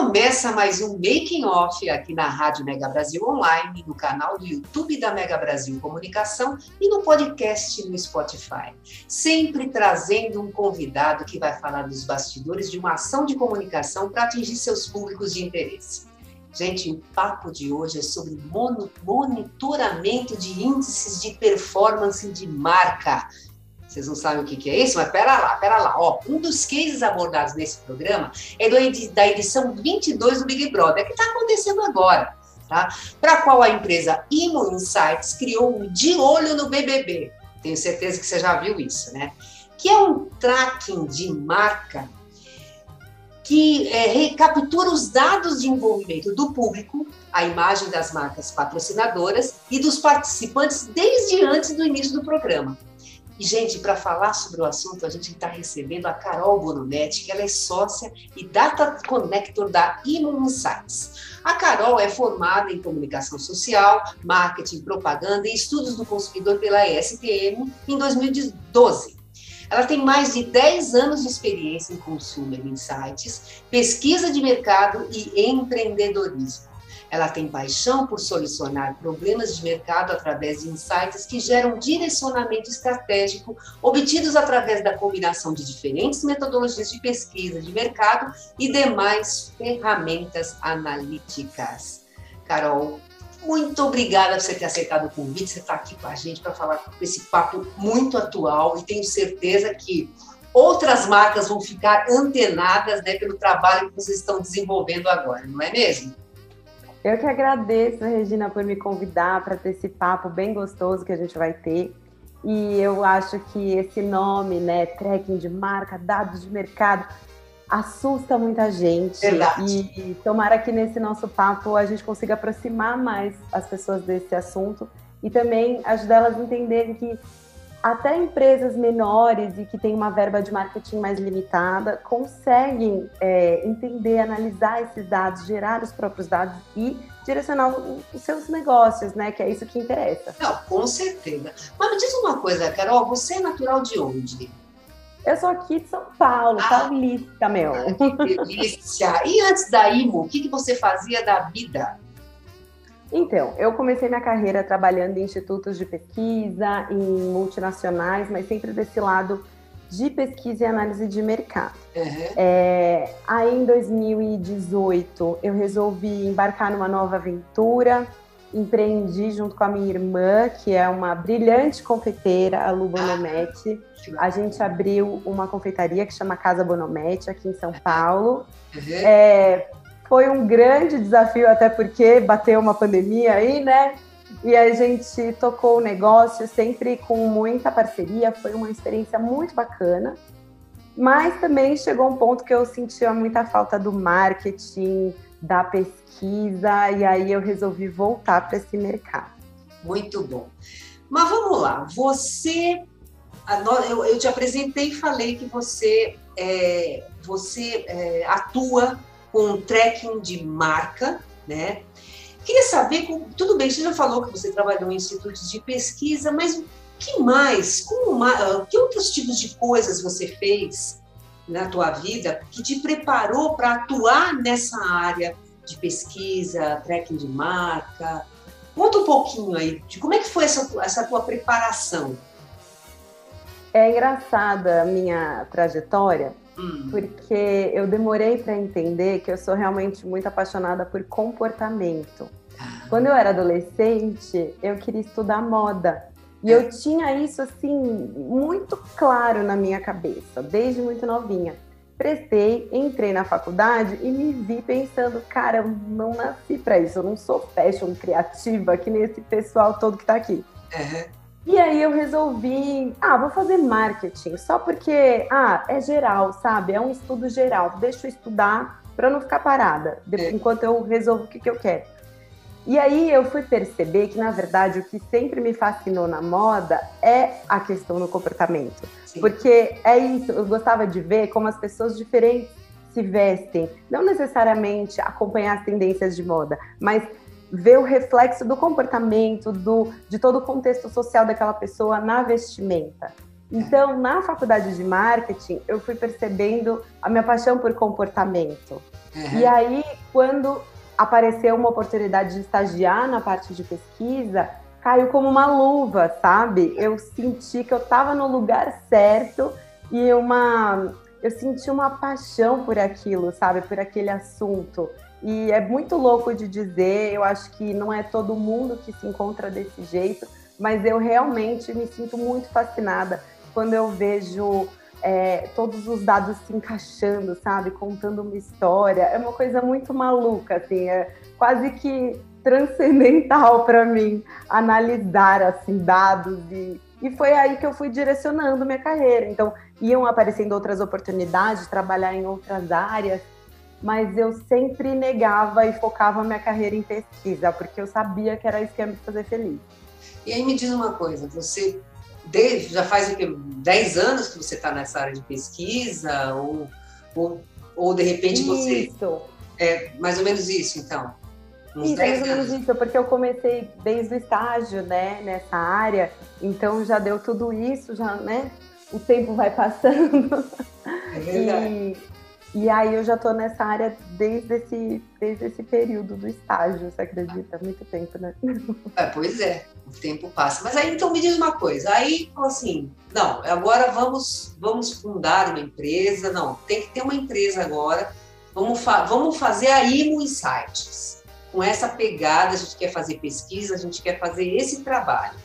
Começa mais um Making Off aqui na Rádio Mega Brasil Online, no canal do YouTube da Mega Brasil Comunicação e no podcast no Spotify. Sempre trazendo um convidado que vai falar dos bastidores de uma ação de comunicação para atingir seus públicos de interesse. Gente, o papo de hoje é sobre monitoramento de índices de performance de marca. Vocês não sabem o que, é isso? Mas pera lá, pera lá. Ó, um dos cases abordados nesse programa é do, da edição 22 do Big Brother, que está acontecendo agora, tá? Para qual a empresa Imo Insights criou um De Olho no BBB. Tenho certeza que você já viu isso, né? Que é um tracking de marca que é, recaptura os dados de envolvimento do público, a imagem das marcas patrocinadoras e dos participantes desde antes do início do programa. E, gente, para falar sobre o assunto, a gente está recebendo a Carol Bonometti, que ela é sócia e Data Connector da Immune Insights. A Carol é formada em comunicação social, marketing, propaganda e estudos do consumidor pela ESPM em 2012. Ela tem mais de 10 anos de experiência em Consumer Insights, pesquisa de mercado e empreendedorismo. Ela tem paixão por solucionar problemas de mercado através de insights que geram direcionamento estratégico obtidos através da combinação de diferentes metodologias de pesquisa de mercado e demais ferramentas analíticas. Carol, muito obrigada por você ter aceitado o convite, você está aqui com a gente para falar esse papo muito atual e tenho certeza que outras marcas vão ficar antenadas né, pelo trabalho que vocês estão desenvolvendo agora, não é mesmo? Eu que agradeço, Regina, por me convidar para ter esse papo bem gostoso que a gente vai ter. E eu acho que esse nome, né, tracking de marca, dados de mercado, assusta muita gente. Verdade. E, tomara que nesse nosso papo a gente consiga aproximar mais as pessoas desse assunto e também ajudar elas a entenderem que até empresas menores e que têm uma verba de marketing mais limitada conseguem é, entender, analisar esses dados, gerar os próprios dados e direcionar os seus negócios, né? Que é isso que interessa. Não, com certeza. Mas me diz uma coisa, Carol, você é natural de onde? Eu sou aqui de São Paulo, ah, paulista, meu. Que delícia! E antes da IMO, o que, que você fazia da vida? Então, eu comecei minha carreira trabalhando em institutos de pesquisa, em multinacionais, mas sempre desse lado de pesquisa e análise de mercado. Uhum. É, aí, em 2018, eu resolvi embarcar numa nova aventura, empreendi junto com a minha irmã, que é uma brilhante confeiteira, a Lu Bonometti. Ah, a gente abriu uma confeitaria que chama Casa Bonometti, aqui em São Paulo. Uhum. É, foi um grande desafio, até porque bateu uma pandemia aí, né? E a gente tocou o negócio sempre com muita parceria, foi uma experiência muito bacana. Mas também chegou um ponto que eu sentia muita falta do marketing, da pesquisa, e aí eu resolvi voltar para esse mercado. Muito bom. Mas vamos lá, você. Eu te apresentei e falei que você, é, você é, atua com tracking de marca, né? Queria saber, tudo bem, você já falou que você trabalhou em institutos de pesquisa, mas o que mais, como, que outros tipos de coisas você fez na tua vida que te preparou para atuar nessa área de pesquisa, tracking de marca? Conta um pouquinho aí de como é que foi essa, essa tua preparação. É engraçada a minha trajetória, Hum. Porque eu demorei para entender que eu sou realmente muito apaixonada por comportamento. Ah. Quando eu era adolescente, eu queria estudar moda. E eu tinha isso assim muito claro na minha cabeça, desde muito novinha. Prestei, entrei na faculdade e me vi pensando, cara, eu não nasci para isso, eu não sou fashion criativa que nem esse pessoal todo que está aqui. Uhum. E aí eu resolvi, ah, vou fazer marketing, só porque, ah, é geral, sabe? É um estudo geral, deixa eu estudar para não ficar parada, é. enquanto eu resolvo o que, que eu quero. E aí eu fui perceber que, na verdade, o que sempre me fascinou na moda é a questão do comportamento. Sim. Porque é isso, eu gostava de ver como as pessoas diferentes se vestem, não necessariamente acompanhar as tendências de moda, mas ver o reflexo do comportamento, do, de todo o contexto social daquela pessoa na vestimenta. Então, na faculdade de marketing, eu fui percebendo a minha paixão por comportamento. Uhum. E aí, quando apareceu uma oportunidade de estagiar na parte de pesquisa, caiu como uma luva, sabe? Eu senti que eu estava no lugar certo e uma eu senti uma paixão por aquilo, sabe? Por aquele assunto. E é muito louco de dizer, eu acho que não é todo mundo que se encontra desse jeito, mas eu realmente me sinto muito fascinada quando eu vejo é, todos os dados se encaixando, sabe? Contando uma história. É uma coisa muito maluca, assim, é quase que transcendental para mim analisar assim dados e, e foi aí que eu fui direcionando minha carreira. Então, iam aparecendo outras oportunidades de trabalhar em outras áreas mas eu sempre negava e focava minha carreira em pesquisa, porque eu sabia que era isso que ia me fazer feliz. E aí me diz uma coisa, você desde, já faz o que, 10 anos que você está nessa área de pesquisa, ou, ou, ou de repente você... Isso. É mais ou menos isso, então? Uns isso, mais ou menos isso, porque eu comecei desde o estágio, né, nessa área, então já deu tudo isso, já, né, o tempo vai passando. É verdade. E, e aí eu já estou nessa área desde esse, desde esse período do estágio, você acredita? Muito tempo, né? É, pois é, o tempo passa. Mas aí então me diz uma coisa, aí assim, não, agora vamos, vamos fundar uma empresa, não, tem que ter uma empresa agora, vamos, fa vamos fazer a Imo Insights. Com essa pegada, a gente quer fazer pesquisa, a gente quer fazer esse trabalho.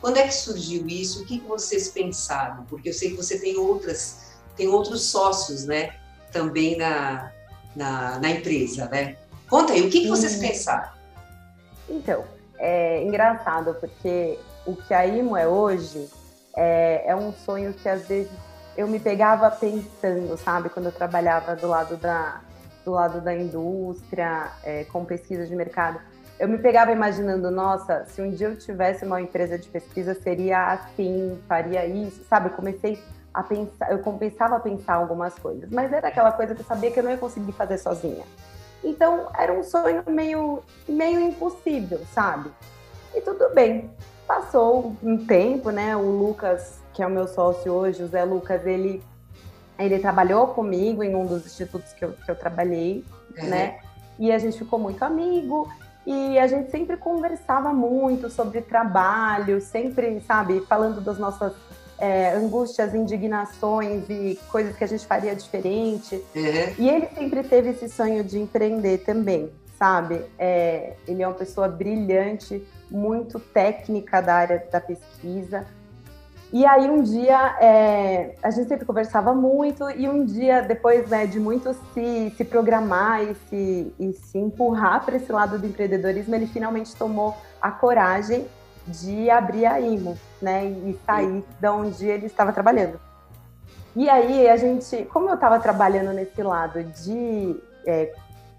Quando é que surgiu isso? O que vocês pensaram? Porque eu sei que você tem outras, tem outros sócios, né? Também na, na, na empresa, né? Conta aí, o que, que vocês hum. pensaram? Então, é engraçado, porque o que a IMO é hoje é, é um sonho que às vezes eu me pegava pensando, sabe? Quando eu trabalhava do lado da, do lado da indústria, é, com pesquisa de mercado, eu me pegava imaginando, nossa, se um dia eu tivesse uma empresa de pesquisa, seria assim, faria isso, sabe? Eu comecei a pensar, eu começava a pensar algumas coisas, mas era aquela coisa que eu sabia que eu não ia conseguir fazer sozinha. Então era um sonho meio, meio impossível, sabe? E tudo bem. Passou um tempo, né? O Lucas, que é o meu sócio hoje, o Zé Lucas, ele, ele trabalhou comigo em um dos institutos que eu, que eu trabalhei, uhum. né? E a gente ficou muito amigo. E a gente sempre conversava muito sobre trabalho, sempre, sabe, falando das nossas é, angústias, indignações e coisas que a gente faria diferente. Uhum. E ele sempre teve esse sonho de empreender também, sabe? É, ele é uma pessoa brilhante, muito técnica da área da pesquisa. E aí um dia é, a gente sempre conversava muito e um dia depois né, de muito se, se programar e se, e se empurrar para esse lado do empreendedorismo, ele finalmente tomou a coragem de abrir a IMO, né, e sair da onde ele estava trabalhando. E aí a gente, como eu estava trabalhando nesse lado de é,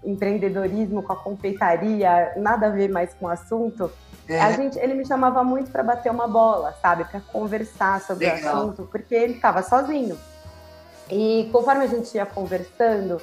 empreendedorismo com a confeitaria, nada a ver mais com o assunto, é. a gente, ele me chamava muito para bater uma bola, sabe, para conversar sobre Legal. o assunto, porque ele estava sozinho. E conforme a gente ia conversando,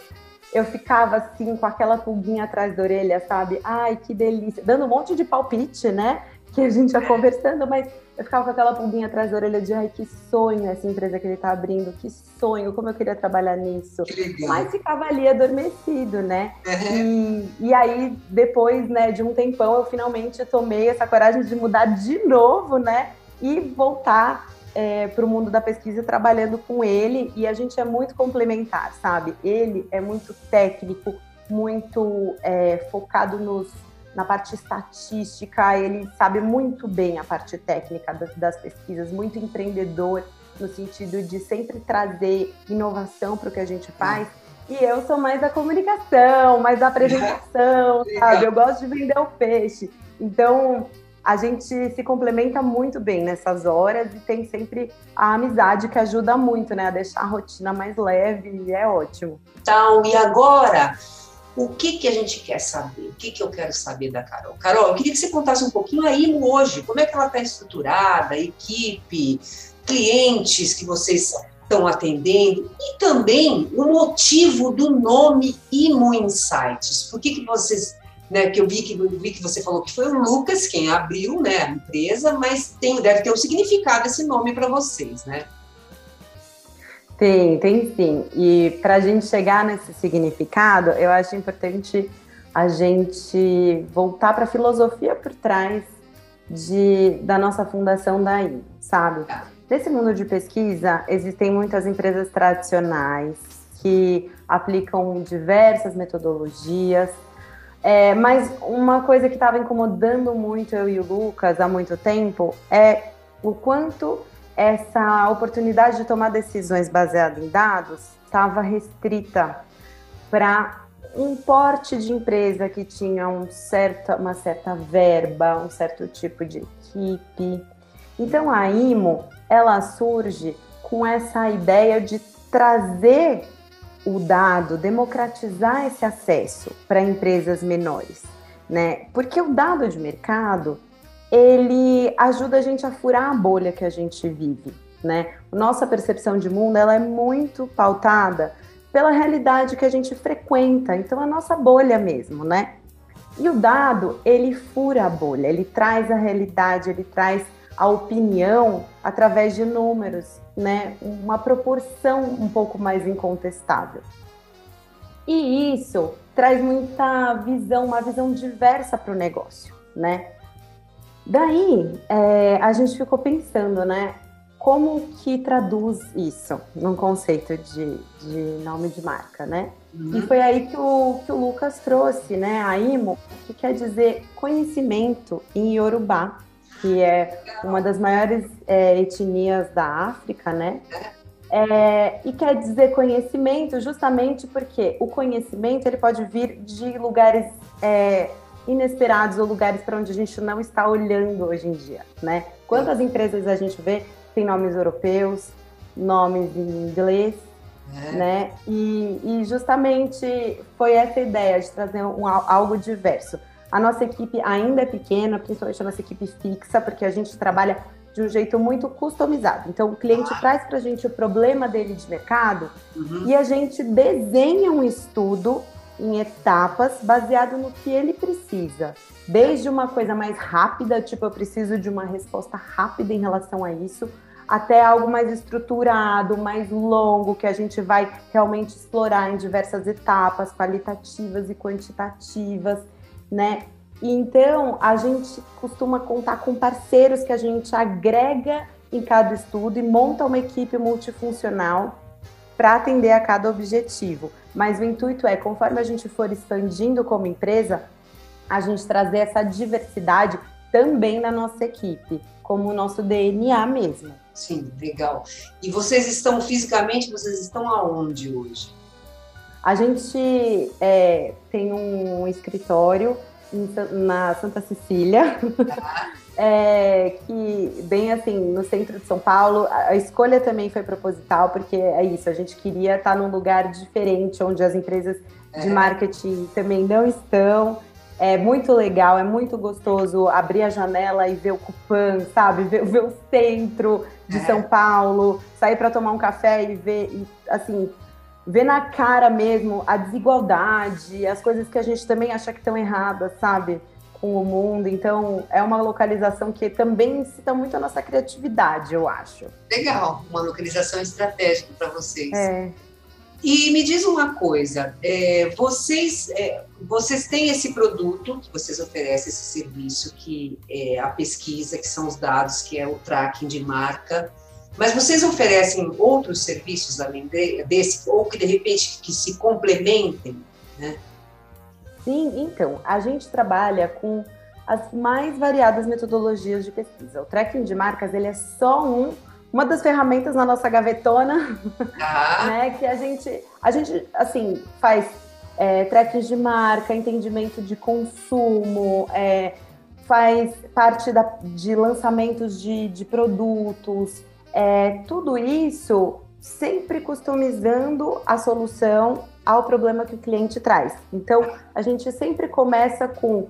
eu ficava assim com aquela pulguinha atrás da orelha, sabe? Ai, que delícia, dando um monte de palpite, né? Que a gente ia conversando, mas eu ficava com aquela pulguinha atrás da orelha de ai, que sonho essa empresa que ele tá abrindo, que sonho, como eu queria trabalhar nisso. Mas ficava ali adormecido, né? Uhum. E, e aí, depois né, de um tempão, eu finalmente tomei essa coragem de mudar de novo, né? E voltar é, para o mundo da pesquisa trabalhando com ele. E a gente é muito complementar, sabe? Ele é muito técnico, muito é, focado nos na parte estatística, ele sabe muito bem a parte técnica das, das pesquisas, muito empreendedor no sentido de sempre trazer inovação para o que a gente faz. E eu sou mais da comunicação, mais da apresentação, sabe? Eu gosto de vender o peixe. Então, a gente se complementa muito bem nessas horas e tem sempre a amizade que ajuda muito, né? A deixar a rotina mais leve e é ótimo. Então, e agora? O que, que a gente quer saber? O que, que eu quero saber da Carol? Carol, eu queria que você contasse um pouquinho a IMO hoje, como é que ela está estruturada, equipe, clientes que vocês estão atendendo e também o motivo do nome Imo Insights. Por que, que vocês né, que eu vi que, vi que você falou que foi o Lucas quem abriu né, a empresa, mas tem, deve ter um significado esse nome para vocês, né? Tem, tem sim. E para a gente chegar nesse significado, eu acho importante a gente voltar para a filosofia por trás de, da nossa fundação daí, sabe? Nesse mundo de pesquisa, existem muitas empresas tradicionais que aplicam diversas metodologias, é, mas uma coisa que estava incomodando muito eu e o Lucas há muito tempo é o quanto essa oportunidade de tomar decisões baseadas em dados estava restrita para um porte de empresa que tinha um certo, uma certa verba, um certo tipo de equipe. Então a IMO ela surge com essa ideia de trazer o dado, democratizar esse acesso para empresas menores, né? Porque o dado de mercado, ele ajuda a gente a furar a bolha que a gente vive, né? Nossa percepção de mundo, ela é muito pautada pela realidade que a gente frequenta, então a nossa bolha mesmo, né? E o dado, ele fura a bolha, ele traz a realidade, ele traz a opinião através de números, né? Uma proporção um pouco mais incontestável. E isso traz muita visão, uma visão diversa para o negócio, né? Daí é, a gente ficou pensando, né? Como que traduz isso num conceito de, de nome de marca, né? Uhum. E foi aí que o, que o Lucas trouxe, né? A IMO, que quer dizer conhecimento em Yorubá, que é uma das maiores é, etnias da África, né? É, e quer dizer conhecimento justamente porque o conhecimento ele pode vir de lugares é, inesperados ou lugares para onde a gente não está olhando hoje em dia, né? Quantas empresas a gente vê tem nomes europeus, nomes em inglês, é. né? E, e, justamente foi essa ideia de trazer um, algo diverso. A nossa equipe ainda é pequena, principalmente a nossa equipe fixa, porque a gente trabalha de um jeito muito customizado. Então, o cliente ah. traz para a gente o problema dele de mercado uhum. e a gente desenha um estudo em etapas baseado no que ele precisa. Desde uma coisa mais rápida, tipo, eu preciso de uma resposta rápida em relação a isso, até algo mais estruturado, mais longo, que a gente vai realmente explorar em diversas etapas, qualitativas e quantitativas né? Então, a gente costuma contar com parceiros que a gente agrega em cada estudo e monta uma equipe multifuncional para atender a cada objetivo. Mas o intuito é, conforme a gente for expandindo como empresa, a gente trazer essa diversidade também na nossa equipe, como o nosso DNA mesmo. Sim, legal. E vocês estão fisicamente, vocês estão aonde hoje? A gente é, tem um escritório na Santa Cecília, é, que bem assim, no centro de São Paulo. A escolha também foi proposital, porque é isso, a gente queria estar num lugar diferente, onde as empresas de é. marketing também não estão. É muito legal, é muito gostoso abrir a janela e ver o Cupan, sabe? Ver, ver o centro de é. São Paulo, sair para tomar um café e ver, e, assim, ver na cara mesmo a desigualdade, as coisas que a gente também acha que estão erradas, sabe? Com o mundo. Então, é uma localização que também incita muito a nossa criatividade, eu acho. Legal, uma localização estratégica para vocês. É. E me diz uma coisa, é, vocês, é, vocês têm esse produto que vocês oferecem, esse serviço, que é a pesquisa, que são os dados, que é o tracking de marca, mas vocês oferecem outros serviços além desse, ou que de repente que se complementem, né? Sim, então, a gente trabalha com as mais variadas metodologias de pesquisa. O tracking de marcas, ele é só um, uma das ferramentas na nossa gavetona, ah. né, que a gente, a gente, assim, faz é, tracking de marca, entendimento de consumo, é, faz parte da, de lançamentos de, de produtos, é, tudo isso sempre customizando a solução ao problema que o cliente traz. Então, a gente sempre começa com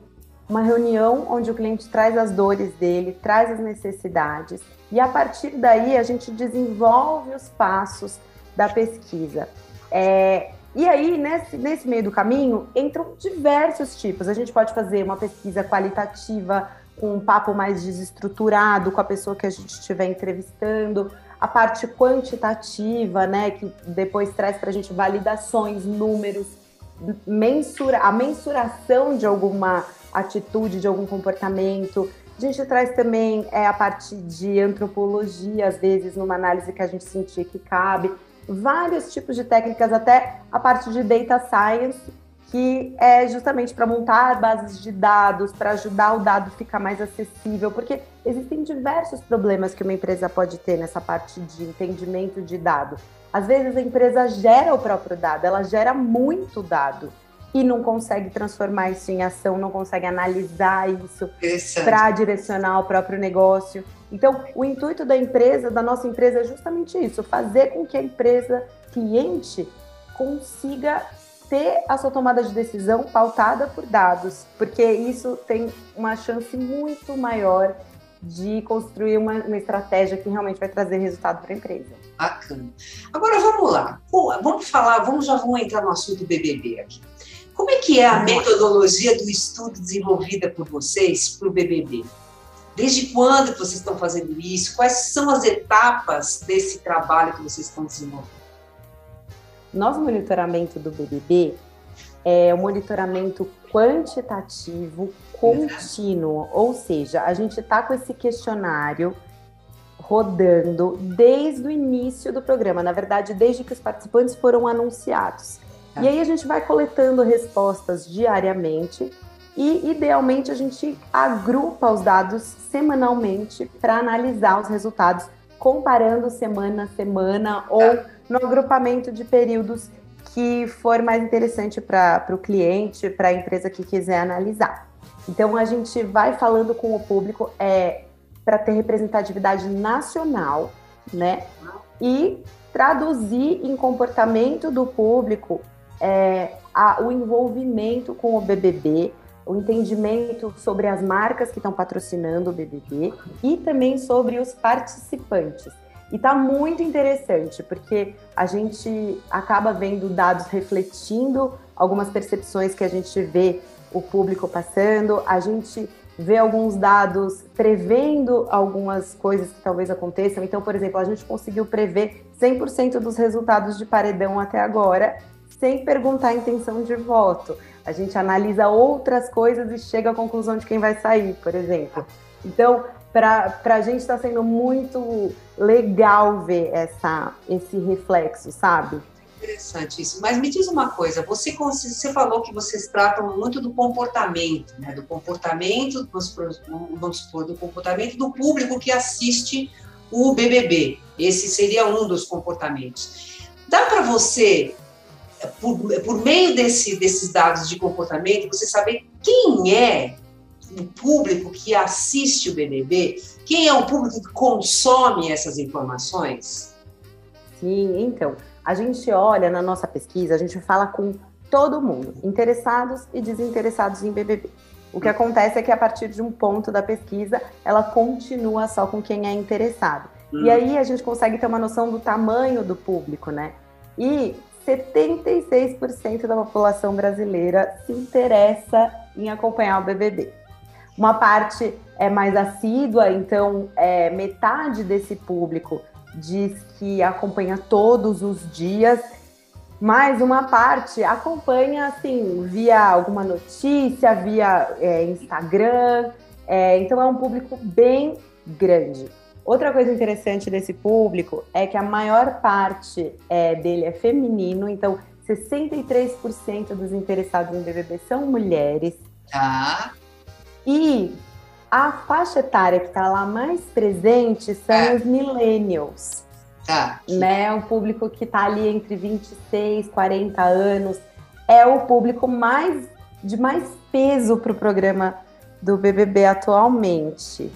uma reunião onde o cliente traz as dores dele, traz as necessidades, e a partir daí a gente desenvolve os passos da pesquisa. É, e aí, nesse, nesse meio do caminho, entram diversos tipos. A gente pode fazer uma pesquisa qualitativa, com um papo mais desestruturado com a pessoa que a gente estiver entrevistando a parte quantitativa, né, que depois traz para a gente validações, números, mensura, a mensuração de alguma atitude, de algum comportamento. A gente traz também é, a parte de antropologia, às vezes, numa análise que a gente sentir que cabe. Vários tipos de técnicas, até a parte de data science, que é justamente para montar bases de dados, para ajudar o dado a ficar mais acessível, porque existem diversos problemas que uma empresa pode ter nessa parte de entendimento de dado. Às vezes a empresa gera o próprio dado, ela gera muito dado e não consegue transformar isso em ação, não consegue analisar isso para direcionar o próprio negócio. Então, o intuito da empresa, da nossa empresa, é justamente isso: fazer com que a empresa cliente consiga ter a sua tomada de decisão pautada por dados, porque isso tem uma chance muito maior de construir uma, uma estratégia que realmente vai trazer resultado para a empresa. Bacana. Agora vamos lá, vamos falar, vamos já vamos entrar no assunto BBB aqui. Como é que é a metodologia do estudo desenvolvida por vocês para o BBB? Desde quando vocês estão fazendo isso? Quais são as etapas desse trabalho que vocês estão desenvolvendo? Nosso monitoramento do BBB é o monitoramento quantitativo contínuo, ou seja, a gente está com esse questionário rodando desde o início do programa, na verdade, desde que os participantes foram anunciados. E aí a gente vai coletando respostas diariamente e, idealmente, a gente agrupa os dados semanalmente para analisar os resultados, comparando semana a semana ou no agrupamento de períodos que for mais interessante para o cliente, para a empresa que quiser analisar. Então a gente vai falando com o público é, para ter representatividade nacional, né? E traduzir em comportamento do público é, a, o envolvimento com o BBB, o entendimento sobre as marcas que estão patrocinando o BBB e também sobre os participantes. E tá muito interessante, porque a gente acaba vendo dados refletindo algumas percepções que a gente vê o público passando, a gente vê alguns dados prevendo algumas coisas que talvez aconteçam. Então, por exemplo, a gente conseguiu prever 100% dos resultados de paredão até agora, sem perguntar a intenção de voto. A gente analisa outras coisas e chega à conclusão de quem vai sair, por exemplo. Então, para a gente está sendo muito legal ver essa, esse reflexo, sabe? Interessante isso. Mas me diz uma coisa, você, você falou que vocês tratam muito do comportamento, né? Do comportamento, vamos supor, do comportamento do público que assiste o BBB. Esse seria um dos comportamentos. Dá para você, por, por meio desse, desses dados de comportamento, você saber quem é o público que assiste o BBB? Quem é o público que consome essas informações? Sim, então, a gente olha na nossa pesquisa, a gente fala com todo mundo, interessados e desinteressados em BBB. O que acontece é que a partir de um ponto da pesquisa, ela continua só com quem é interessado. Hum. E aí a gente consegue ter uma noção do tamanho do público, né? E 76% da população brasileira se interessa em acompanhar o BBB. Uma parte é mais assídua, então é, metade desse público diz que acompanha todos os dias, mas uma parte acompanha assim via alguma notícia, via é, Instagram. É, então é um público bem grande. Outra coisa interessante desse público é que a maior parte é, dele é feminino, então 63% dos interessados em BBB são mulheres. Tá. E a faixa etária que está lá mais presente são é. os millennials. Tá. Né? O público que está ali entre 26 e 40 anos é o público mais de mais peso para o programa do BBB atualmente.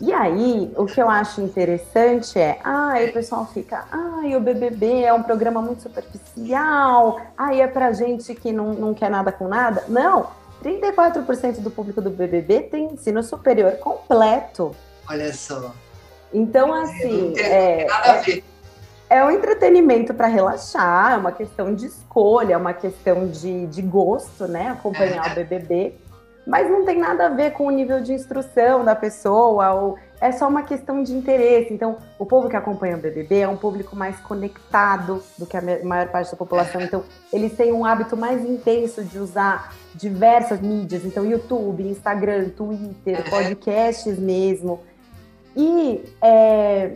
E aí, o que eu acho interessante é, ah, o pessoal fica, ah, o BBB é um programa muito superficial, ah, é pra gente que não, não quer nada com nada. Não, 34% do público do BBB tem ensino superior completo. Olha só. Então, assim, é, é, é um entretenimento para relaxar, é uma questão de escolha, é uma questão de, de gosto, né? Acompanhar é. o BBB mas não tem nada a ver com o nível de instrução da pessoa, ou é só uma questão de interesse. Então, o povo que acompanha o BBB é um público mais conectado do que a maior parte da população. Então, eles têm um hábito mais intenso de usar diversas mídias, então YouTube, Instagram, Twitter, podcasts mesmo. E é,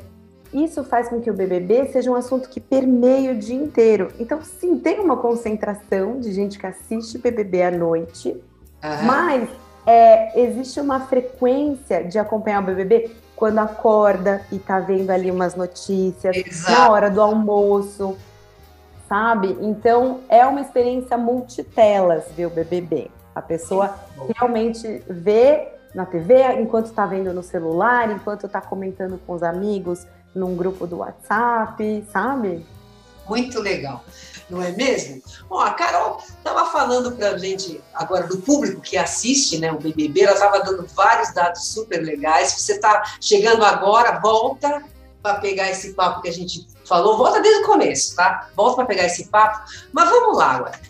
isso faz com que o BBB seja um assunto que permeie o dia inteiro. Então, sim, tem uma concentração de gente que assiste BBB à noite, Uhum. Mas é, existe uma frequência de acompanhar o BBB quando acorda e tá vendo ali umas notícias, Exato. na hora do almoço, sabe? Então é uma experiência multitelas ver o BBB. A pessoa realmente vê na TV enquanto está vendo no celular, enquanto está comentando com os amigos num grupo do WhatsApp, sabe? Muito legal não é mesmo? Bom, a Carol estava falando para a gente agora do público que assiste né, o BBB, ela estava dando vários dados super legais. Se você está chegando agora, volta para pegar esse papo que a gente falou, volta desde o começo, tá? Volta para pegar esse papo. Mas vamos lá agora.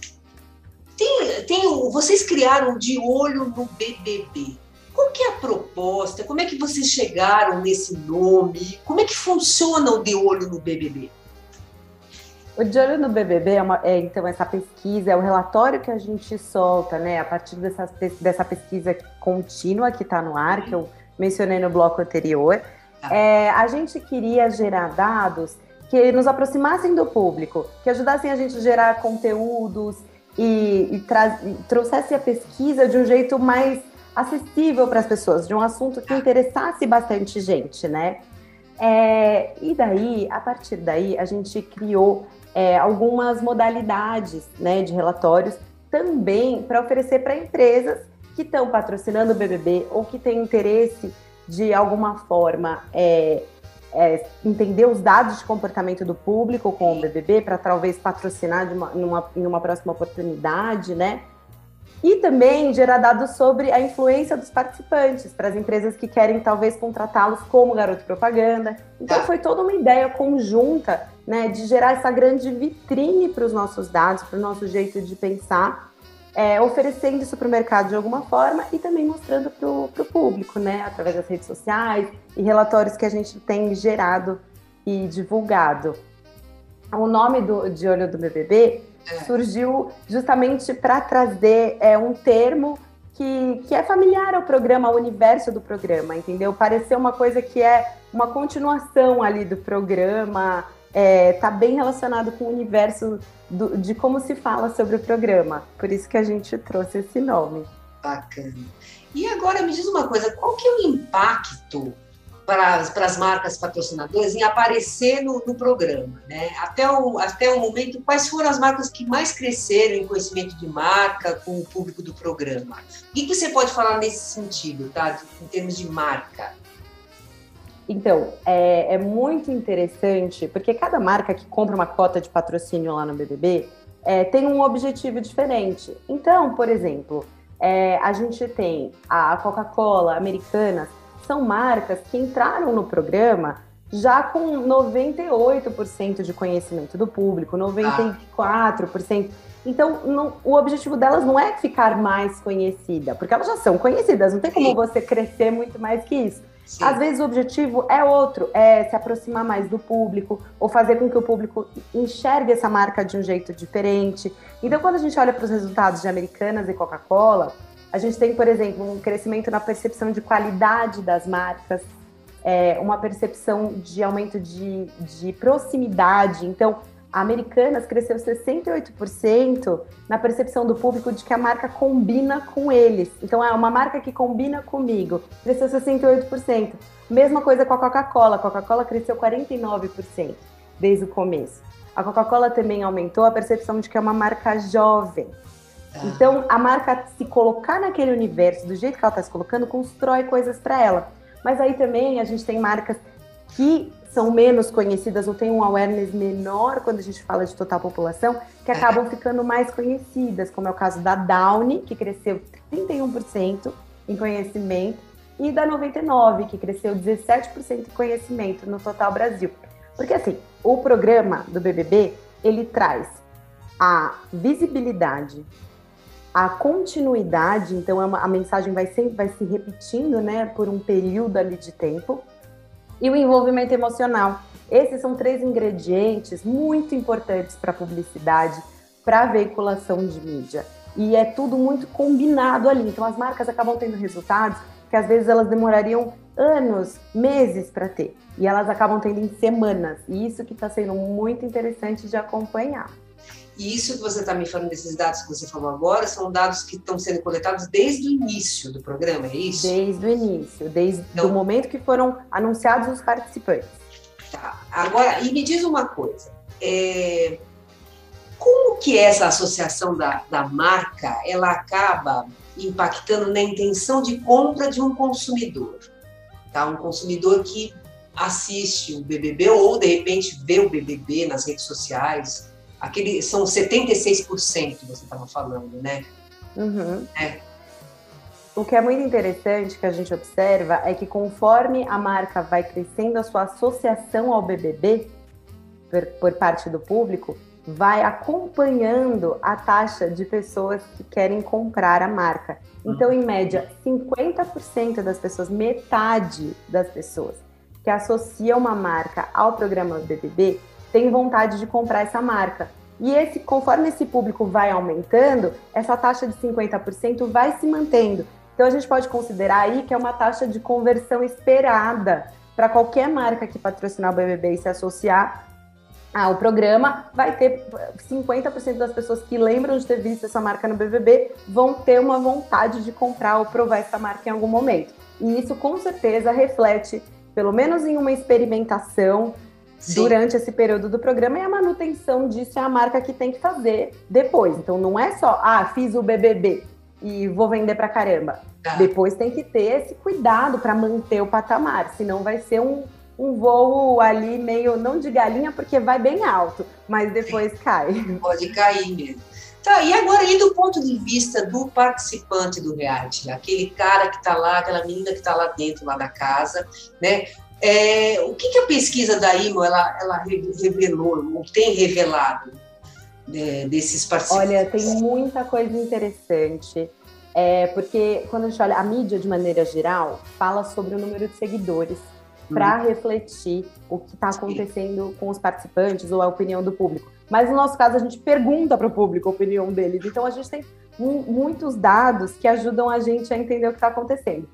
Tem, tem, vocês criaram de olho no BBB. Qual que é a proposta? Como é que vocês chegaram nesse nome? Como é que funciona o de olho no BBB? O De Olho no BBB é, uma, é, então essa pesquisa, é o relatório que a gente solta, né, a partir dessa, dessa pesquisa contínua que está no ar, que eu mencionei no bloco anterior. É, a gente queria gerar dados que nos aproximassem do público, que ajudassem a gente a gerar conteúdos e, e, e trouxesse a pesquisa de um jeito mais acessível para as pessoas, de um assunto que interessasse bastante gente, né? É, e daí, a partir daí, a gente criou é, algumas modalidades né, de relatórios também para oferecer para empresas que estão patrocinando o BBB ou que têm interesse de alguma forma é, é, entender os dados de comportamento do público com o BBB para talvez patrocinar de uma, numa, em uma próxima oportunidade, né? E também gerar dados sobre a influência dos participantes para as empresas que querem talvez contratá-los como garoto propaganda. Então foi toda uma ideia conjunta né, de gerar essa grande vitrine para os nossos dados, para o nosso jeito de pensar, é, oferecendo isso para o mercado de alguma forma e também mostrando para o público, né, através das redes sociais e relatórios que a gente tem gerado e divulgado. O nome do, de Olho do BBB é. surgiu justamente para trazer é, um termo que, que é familiar ao programa, ao universo do programa, entendeu? Parecer uma coisa que é uma continuação ali do programa, é, tá bem relacionado com o universo do, de como se fala sobre o programa. Por isso que a gente trouxe esse nome. Bacana. E agora me diz uma coisa, qual que é o impacto para, para as marcas patrocinadoras em aparecer no, no, programa? Né? Até, o, até o momento, quais foram as marcas que mais cresceram em conhecimento de marca com o público do programa? O que, que você pode falar nesse sentido, tá? em termos de marca? Então, é, é, muito interessante, porque cada marca que compra uma cota de patrocínio lá no BBB é, tem um objetivo diferente. Então, por exemplo, é, a gente tem a Coca-Cola, Americanas, são marcas que entraram no programa já com 98% de conhecimento do público, 94%. Então, não, o objetivo delas não é ficar mais conhecida, porque elas já são conhecidas, não tem como você crescer muito mais que isso. Sim. Às vezes o objetivo é outro, é se aproximar mais do público ou fazer com que o público enxergue essa marca de um jeito diferente. Então, quando a gente olha para os resultados de Americanas e Coca-Cola, a gente tem, por exemplo, um crescimento na percepção de qualidade das marcas, é, uma percepção de aumento de, de proximidade. Então, Americanas cresceu 68% na percepção do público de que a marca combina com eles. Então, é uma marca que combina comigo. Cresceu 68%. Mesma coisa com a Coca-Cola. A Coca-Cola cresceu 49% desde o começo. A Coca-Cola também aumentou a percepção de que é uma marca jovem. Ah. Então, a marca se colocar naquele universo, do jeito que ela está se colocando, constrói coisas para ela. Mas aí também a gente tem marcas que são menos conhecidas ou têm um awareness menor quando a gente fala de total população, que é. acabam ficando mais conhecidas, como é o caso da Downy, que cresceu 31% em conhecimento, e da 99, que cresceu 17% em conhecimento no total Brasil. Porque assim, o programa do BBB, ele traz a visibilidade, a continuidade, então é a mensagem vai, sempre, vai se repetindo, né, por um período ali de tempo, e o envolvimento emocional. Esses são três ingredientes muito importantes para a publicidade, para a veiculação de mídia. E é tudo muito combinado ali. Então as marcas acabam tendo resultados que às vezes elas demorariam anos, meses para ter. E elas acabam tendo em semanas. E isso que está sendo muito interessante de acompanhar. E isso que você está me falando, desses dados que você falou agora, são dados que estão sendo coletados desde o início do programa, é isso? Desde o início, desde então, o momento que foram anunciados os participantes. Tá. Agora, e me diz uma coisa, é, como que essa associação da, da marca, ela acaba impactando na intenção de compra de um consumidor? Tá? Um consumidor que assiste o BBB ou, de repente, vê o BBB nas redes sociais, aquele são 76% você estava falando, né? Uhum. É. O que é muito interessante que a gente observa é que conforme a marca vai crescendo a sua associação ao BBB por, por parte do público, vai acompanhando a taxa de pessoas que querem comprar a marca. Então, uhum. em média, 50% das pessoas, metade das pessoas que associam uma marca ao programa BBB tem vontade de comprar essa marca. E esse, conforme esse público vai aumentando, essa taxa de 50% vai se mantendo. Então a gente pode considerar aí que é uma taxa de conversão esperada para qualquer marca que patrocinar o BBB e se associar ao programa, vai ter 50% das pessoas que lembram de ter visto essa marca no BBB vão ter uma vontade de comprar ou provar essa marca em algum momento. E isso com certeza reflete, pelo menos em uma experimentação, Sim. durante esse período do programa e a manutenção disso é a marca que tem que fazer depois. Então não é só, ah, fiz o BBB e vou vender pra caramba. Tá. Depois tem que ter esse cuidado para manter o patamar, senão vai ser um, um voo ali meio, não de galinha, porque vai bem alto, mas depois Sim. cai. Pode cair mesmo. Tá, e agora, e do ponto de vista do participante do reality, aquele cara que está lá, aquela menina que está lá dentro, lá da casa, né? É, o que, que, a pesquisa da IMO ela, ela revelou, ou tem revelado né, desses participantes? Olha, tem muita coisa interessante. É, porque quando a gente olha a mídia de maneira geral, fala sobre o número de seguidores para hum. refletir o que está acontecendo com os participantes ou a opinião do público. Mas no nosso caso, a gente pergunta para o público a opinião deles. Então a gente tem muitos dados que ajudam a gente a entender o que está acontecendo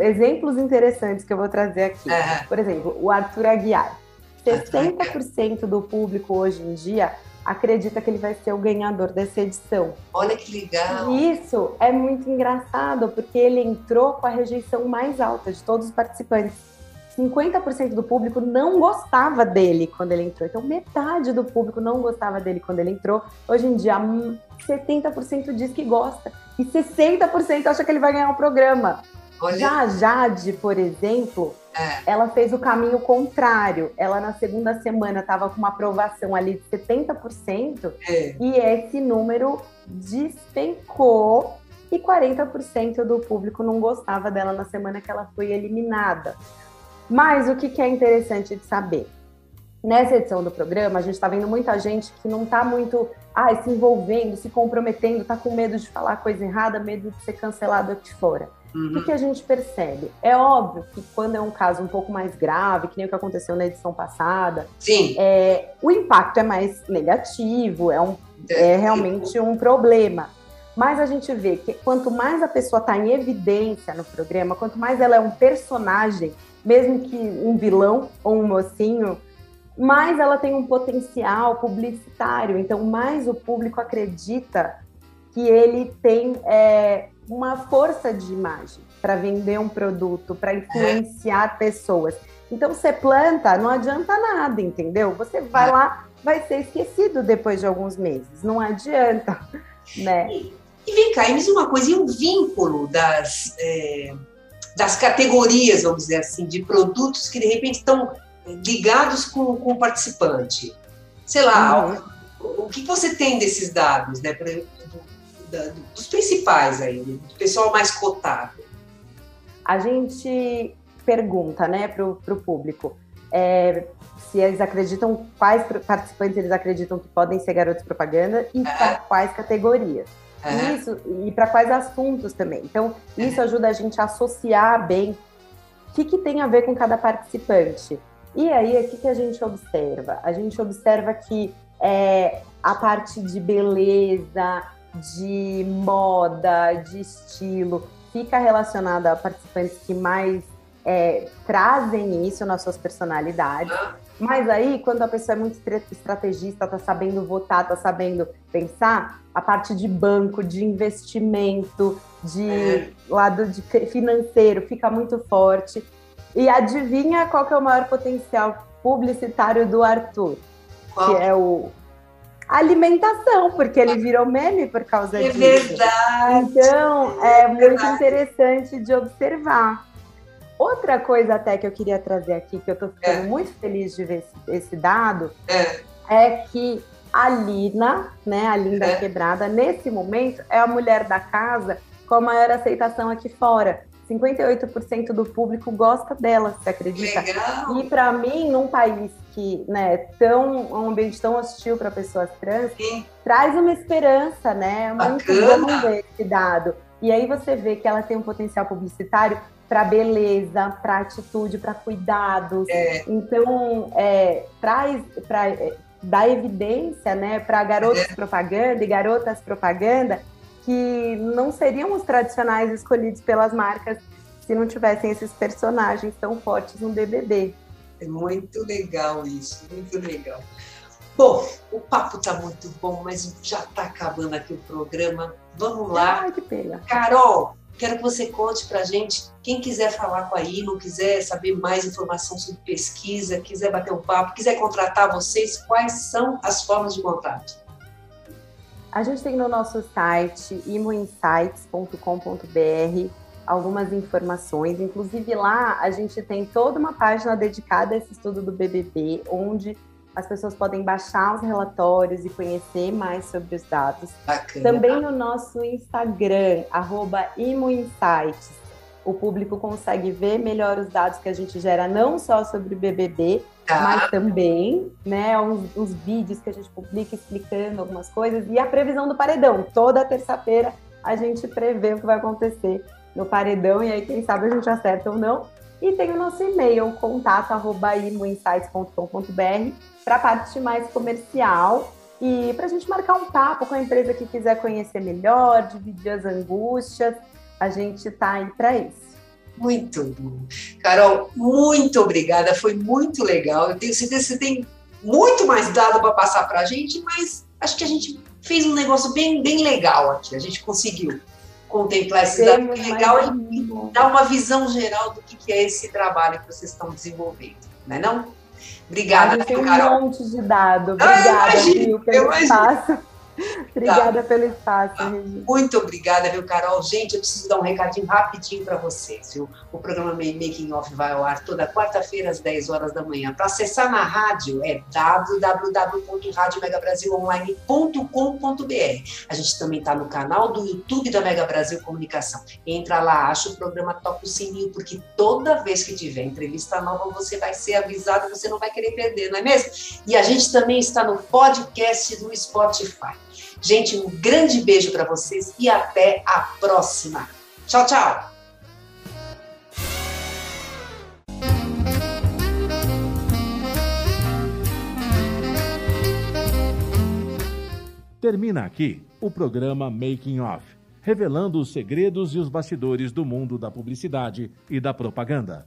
exemplos interessantes que eu vou trazer aqui. Uhum. Por exemplo, o Arthur Aguiar. 60% do público hoje em dia acredita que ele vai ser o ganhador dessa edição. Olha que legal! Isso é muito engraçado, porque ele entrou com a rejeição mais alta de todos os participantes. 50% do público não gostava dele quando ele entrou. Então, metade do público não gostava dele quando ele entrou. Hoje em dia, 70% diz que gosta. E 60% acha que ele vai ganhar o programa. Olha. Já a Jade, por exemplo, é. ela fez o caminho contrário. Ela na segunda semana estava com uma aprovação ali de 70% é. e esse número despencou e 40% do público não gostava dela na semana que ela foi eliminada. Mas o que, que é interessante de saber? Nessa edição do programa, a gente está vendo muita gente que não está muito ah, se envolvendo, se comprometendo, está com medo de falar coisa errada, medo de ser cancelado aqui fora. Uhum. O que a gente percebe? É óbvio que quando é um caso um pouco mais grave, que nem o que aconteceu na edição passada, Sim. É, o impacto é mais negativo, é, um, é realmente um problema. Mas a gente vê que quanto mais a pessoa está em evidência no programa, quanto mais ela é um personagem, mesmo que um vilão ou um mocinho, mais ela tem um potencial publicitário. Então, mais o público acredita que ele tem é, uma força de imagem para vender um produto, para influenciar pessoas. Então você planta, não adianta nada, entendeu? Você vai lá, vai ser esquecido depois de alguns meses. Não adianta, né? E vem cá, e me diz uma coisa, e o vínculo das, é, das categorias, vamos dizer assim, de produtos que de repente estão ligados com, com o participante? Sei lá, uhum. o, o, que você tem desses dados, né? Pra, do, dos principais aí, do pessoal mais cotado? A gente pergunta né, para o público é, se eles acreditam, quais participantes eles acreditam que podem ser garotos propaganda e para quais categorias. Isso, e para quais assuntos também. Então, isso ajuda a gente a associar bem o que, que tem a ver com cada participante. E aí, o que, que a gente observa? A gente observa que é, a parte de beleza, de moda, de estilo, fica relacionada a participantes que mais é, trazem isso nas suas personalidades. Mas aí, quando a pessoa é muito estrategista, tá sabendo votar, tá sabendo pensar, a parte de banco, de investimento, de é. lado de financeiro fica muito forte. E adivinha qual que é o maior potencial publicitário do Arthur? Qual? Que é o alimentação, porque ele virou meme por causa é disso. É verdade. Então, é, é muito interessante de observar. Outra coisa até que eu queria trazer aqui, que eu estou ficando é. muito feliz de ver esse, esse dado, é. é. que a Lina, né, a Linda é. Quebrada, nesse momento é a mulher da casa com a maior aceitação aqui fora. 58% do público gosta dela, você acredita? Legal. E para mim, num país que, né, tão um ambiente tão hostil para pessoas trans, Sim. traz uma esperança, né? Muito bom ver esse dado. E aí você vê que ela tem um potencial publicitário para beleza, para atitude, para cuidados. É. Então, é, traz para é, dar evidência, né, para garotos é. propaganda e garotas propaganda que não seriam os tradicionais escolhidos pelas marcas se não tivessem esses personagens tão fortes no BBB. É muito legal isso, muito legal. Bom, o papo está muito bom, mas já está acabando aqui o programa. Vamos lá. Ai, que pena. Carol, quero que você conte para a gente, quem quiser falar com a não quiser saber mais informação sobre pesquisa, quiser bater um papo, quiser contratar vocês, quais são as formas de contato? A gente tem no nosso site imoinsights.com.br algumas informações. Inclusive lá a gente tem toda uma página dedicada a esse estudo do BBB, onde as pessoas podem baixar os relatórios e conhecer mais sobre os dados. Bacana. Também no nosso Instagram, imoinsights, o público consegue ver melhor os dados que a gente gera, não só sobre o BBB, Tá. Mas também, né, uns, uns, vídeos que a gente publica explicando algumas coisas e a previsão do paredão. Toda terça-feira a gente prevê o que vai acontecer no paredão e aí quem sabe a gente acerta ou não. E tem o nosso e-mail, contato@imoinsights.com.br para a parte mais comercial e para a gente marcar um papo com a empresa que quiser conhecer melhor, dividir as angústias. A gente está aí para isso. Muito bom. Carol, muito obrigada, foi muito legal. Eu tenho certeza que você tem muito mais dado para passar para a gente, mas acho que a gente fez um negócio bem, bem legal aqui. A gente conseguiu contemplar esse dado legal e dar uma visão geral do que, que é esse trabalho que vocês estão desenvolvendo, não é não? Obrigada, Tem um monte de dado. Obrigada, ah, imagino, pelo espaço. Obrigada tá. pelo espaço, tá. Regina. Muito obrigada, viu, Carol? Gente, eu preciso dar um recadinho rapidinho para vocês, viu? O programa Making Off vai ao ar toda quarta-feira às 10 horas da manhã. Para acessar na rádio é www.radiomegabrasilonline.com.br. A gente também está no canal do YouTube da Mega Brasil Comunicação. Entra lá, acha o programa, toca o sininho, porque toda vez que tiver entrevista nova, você vai ser avisado, você não vai querer perder, não é mesmo? E a gente também está no podcast do Spotify. Gente, um grande beijo para vocês e até a próxima. Tchau, tchau. Termina aqui o programa Making Off, revelando os segredos e os bastidores do mundo da publicidade e da propaganda.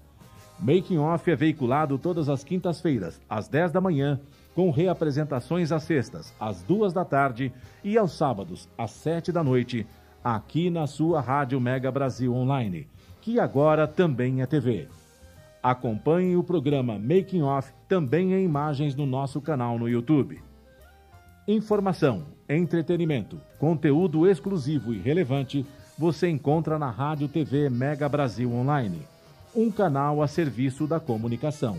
Making Off é veiculado todas as quintas-feiras, às 10 da manhã, com reapresentações às sextas, às duas da tarde e aos sábados, às sete da noite, aqui na sua Rádio Mega Brasil Online, que agora também é TV. Acompanhe o programa Making Off também em imagens no nosso canal no YouTube. Informação entretenimento, conteúdo exclusivo e relevante você encontra na Rádio TV Mega Brasil Online, um canal a serviço da comunicação.